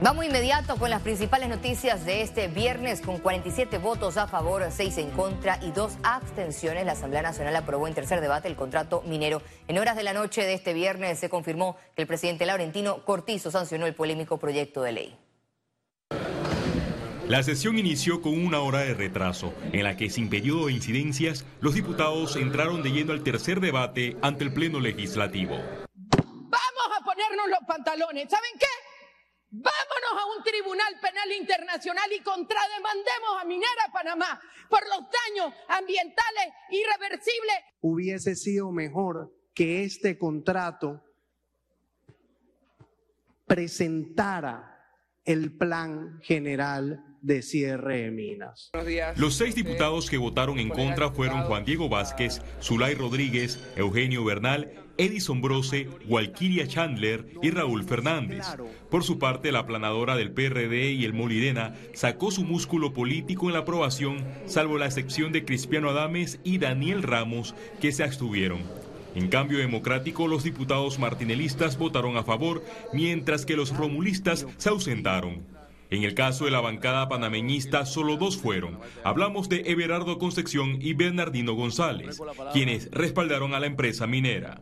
Vamos inmediato con las principales noticias de este viernes. Con 47 votos a favor, 6 en contra y 2 abstenciones, la Asamblea Nacional aprobó en tercer debate el contrato minero. En horas de la noche de este viernes se confirmó que el presidente Laurentino Cortizo sancionó el polémico proyecto de ley. La sesión inició con una hora de retraso, en la que sin periodo de incidencias, los diputados entraron de lleno al tercer debate ante el Pleno Legislativo. Vamos a ponernos los pantalones. ¿Saben qué? Vámonos a un tribunal penal internacional y contrademandemos a Minera Panamá por los daños ambientales irreversibles. Hubiese sido mejor que este contrato presentara el plan general de cierre de minas. Los seis diputados que votaron en contra fueron Juan Diego Vázquez, Zulay Rodríguez, Eugenio Bernal, Edison Brose, Walquiria Chandler y Raúl Fernández. Por su parte, la planadora del PRD y el Molirena sacó su músculo político en la aprobación, salvo la excepción de Cristiano Adames y Daniel Ramos, que se abstuvieron. En cambio democrático, los diputados martinelistas votaron a favor, mientras que los romulistas se ausentaron. En el caso de la bancada panameñista, solo dos fueron. Hablamos de Everardo Concepción y Bernardino González, quienes respaldaron a la empresa minera.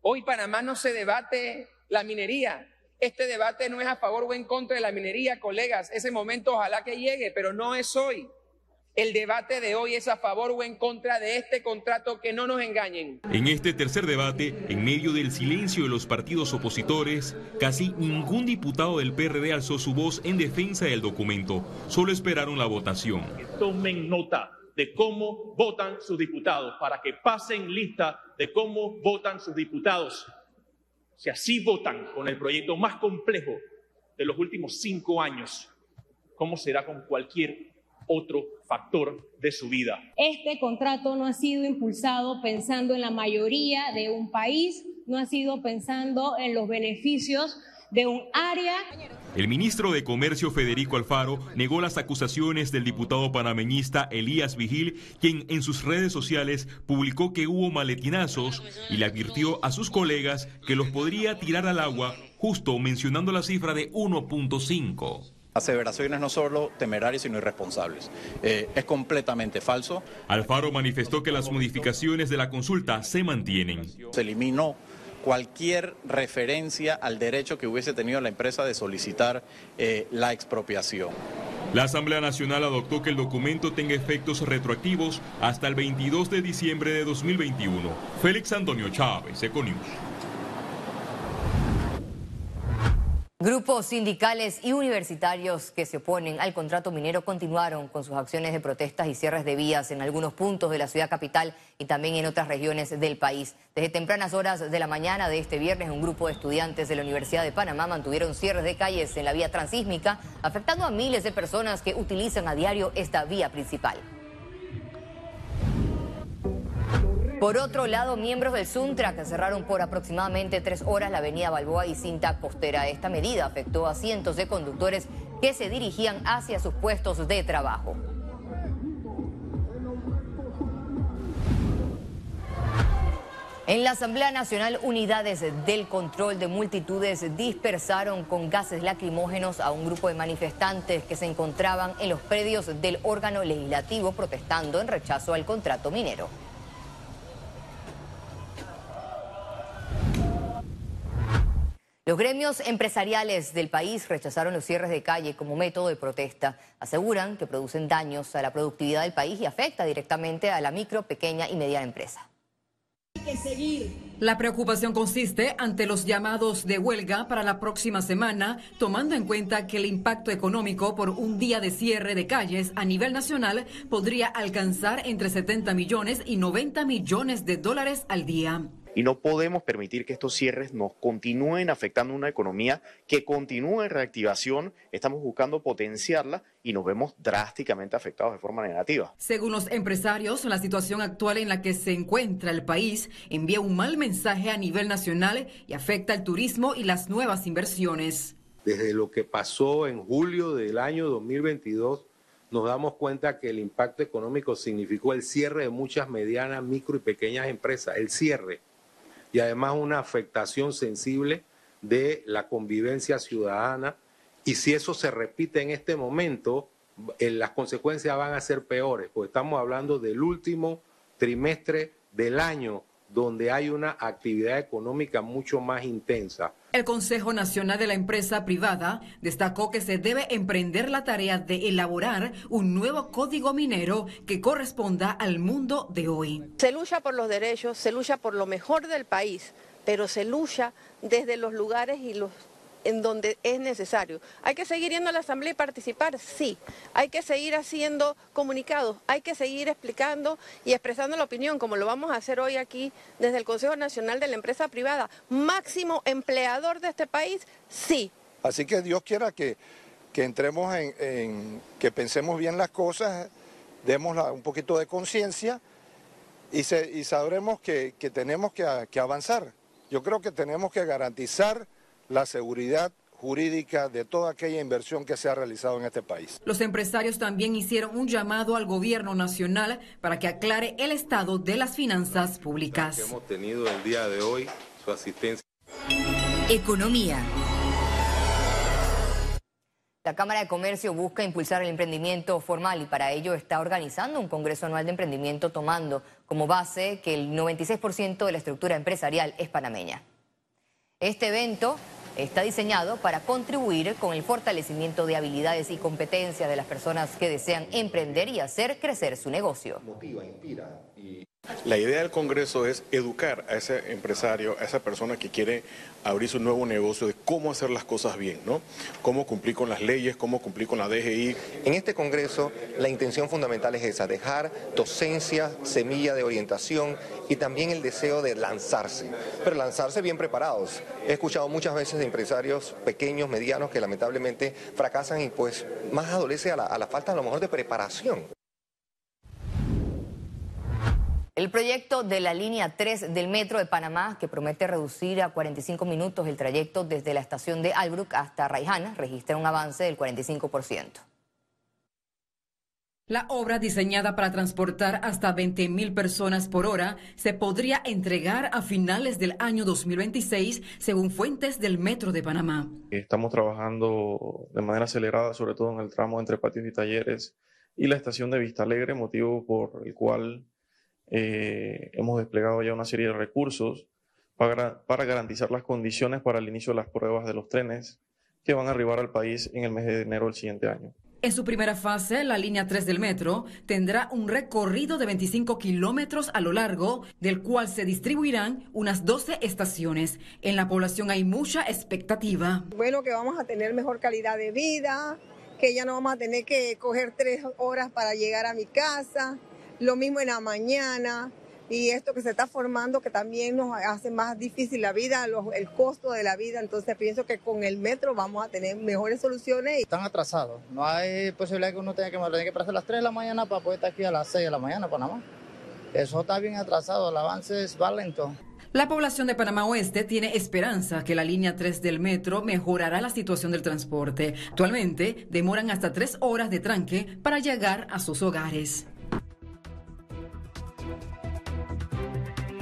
Hoy Panamá no se debate la minería. Este debate no es a favor o en contra de la minería, colegas. Ese momento ojalá que llegue, pero no es hoy. El debate de hoy es a favor o en contra de este contrato, que no nos engañen. En este tercer debate, en medio del silencio de los partidos opositores, casi ningún diputado del PRD alzó su voz en defensa del documento. Solo esperaron la votación. Tomen nota de cómo votan sus diputados, para que pasen lista de cómo votan sus diputados. Si así votan con el proyecto más complejo de los últimos cinco años, ¿cómo será con cualquier otro factor de su vida. Este contrato no ha sido impulsado pensando en la mayoría de un país, no ha sido pensando en los beneficios de un área. El ministro de Comercio Federico Alfaro negó las acusaciones del diputado panameñista Elías Vigil, quien en sus redes sociales publicó que hubo maletinazos y le advirtió a sus colegas que los podría tirar al agua, justo mencionando la cifra de 1.5 aseveraciones no solo temerarias, sino irresponsables. Eh, es completamente falso. Alfaro manifestó que las modificaciones de la consulta se mantienen. Se eliminó cualquier referencia al derecho que hubiese tenido la empresa de solicitar eh, la expropiación. La Asamblea Nacional adoptó que el documento tenga efectos retroactivos hasta el 22 de diciembre de 2021. Félix Antonio Chávez, Econius. Grupos sindicales y universitarios que se oponen al contrato minero continuaron con sus acciones de protestas y cierres de vías en algunos puntos de la ciudad capital y también en otras regiones del país. Desde tempranas horas de la mañana de este viernes, un grupo de estudiantes de la Universidad de Panamá mantuvieron cierres de calles en la vía transísmica, afectando a miles de personas que utilizan a diario esta vía principal. Por otro lado, miembros del Suntrack cerraron por aproximadamente tres horas la avenida Balboa y cinta costera. Esta medida afectó a cientos de conductores que se dirigían hacia sus puestos de trabajo. En la Asamblea Nacional, unidades del control de multitudes dispersaron con gases lacrimógenos a un grupo de manifestantes que se encontraban en los predios del órgano legislativo protestando en rechazo al contrato minero. Los gremios empresariales del país rechazaron los cierres de calle como método de protesta. Aseguran que producen daños a la productividad del país y afecta directamente a la micro, pequeña y mediana empresa. La preocupación consiste ante los llamados de huelga para la próxima semana, tomando en cuenta que el impacto económico por un día de cierre de calles a nivel nacional podría alcanzar entre 70 millones y 90 millones de dólares al día y no podemos permitir que estos cierres nos continúen afectando una economía que continúe en reactivación. Estamos buscando potenciarla y nos vemos drásticamente afectados de forma negativa. Según los empresarios, la situación actual en la que se encuentra el país envía un mal mensaje a nivel nacional y afecta al turismo y las nuevas inversiones. Desde lo que pasó en julio del año 2022, nos damos cuenta que el impacto económico significó el cierre de muchas medianas, micro y pequeñas empresas, el cierre y además una afectación sensible de la convivencia ciudadana. Y si eso se repite en este momento, eh, las consecuencias van a ser peores, porque estamos hablando del último trimestre del año donde hay una actividad económica mucho más intensa. El Consejo Nacional de la Empresa Privada destacó que se debe emprender la tarea de elaborar un nuevo código minero que corresponda al mundo de hoy. Se lucha por los derechos, se lucha por lo mejor del país, pero se lucha desde los lugares y los en donde es necesario. ¿Hay que seguir yendo a la Asamblea y participar? Sí. ¿Hay que seguir haciendo comunicados? ¿Hay que seguir explicando y expresando la opinión, como lo vamos a hacer hoy aquí desde el Consejo Nacional de la Empresa Privada? ¿Máximo empleador de este país? Sí. Así que Dios quiera que, entremos en, que pensemos bien las cosas, demos un poquito de conciencia y, sabremos que, tenemos que avanzar. Yo creo que tenemos que garantizar la seguridad jurídica de toda aquella inversión que se ha realizado en este país. Los empresarios también hicieron un llamado al gobierno nacional para que aclare el estado de las finanzas públicas. hemos tenido el día de hoy su asistencia. Economía. La Cámara de Comercio busca impulsar el emprendimiento formal y para ello está organizando un Congreso Anual de Emprendimiento tomando como base que el 96% de la estructura empresarial es panameña. Este evento está diseñado para contribuir con el fortalecimiento de habilidades y competencias de las personas que desean emprender y hacer crecer su negocio. La idea del Congreso es educar a ese empresario, a esa persona que quiere abrir su nuevo negocio de cómo hacer las cosas bien, ¿no? Cómo cumplir con las leyes, cómo cumplir con la DGI. En este Congreso la intención fundamental es esa, dejar docencia, semilla de orientación y también el deseo de lanzarse, pero lanzarse bien preparados. He escuchado muchas veces de empresarios pequeños, medianos, que lamentablemente fracasan y pues más adolece a la, a la falta a lo mejor de preparación. El proyecto de la línea 3 del metro de Panamá, que promete reducir a 45 minutos el trayecto desde la estación de Albrook hasta Raijana, registra un avance del 45%. La obra diseñada para transportar hasta 20.000 personas por hora se podría entregar a finales del año 2026, según fuentes del Metro de Panamá. Estamos trabajando de manera acelerada, sobre todo en el tramo entre patios y talleres y la estación de Vista Alegre, motivo por el cual eh, hemos desplegado ya una serie de recursos para, para garantizar las condiciones para el inicio de las pruebas de los trenes que van a arribar al país en el mes de enero del siguiente año. En su primera fase, la línea 3 del metro tendrá un recorrido de 25 kilómetros a lo largo, del cual se distribuirán unas 12 estaciones. En la población hay mucha expectativa. Bueno, que vamos a tener mejor calidad de vida, que ya no vamos a tener que coger tres horas para llegar a mi casa, lo mismo en la mañana y esto que se está formando que también nos hace más difícil la vida, el costo de la vida. Entonces pienso que con el metro vamos a tener mejores soluciones. Están atrasados. No hay posibilidad que uno tenga que, tenga que pasar a las 3 de la mañana para poder estar aquí a las 6 de la mañana, Panamá. Eso está bien atrasado, el avance es va lento. La población de Panamá Oeste tiene esperanza que la línea 3 del metro mejorará la situación del transporte. Actualmente demoran hasta 3 horas de tranque para llegar a sus hogares.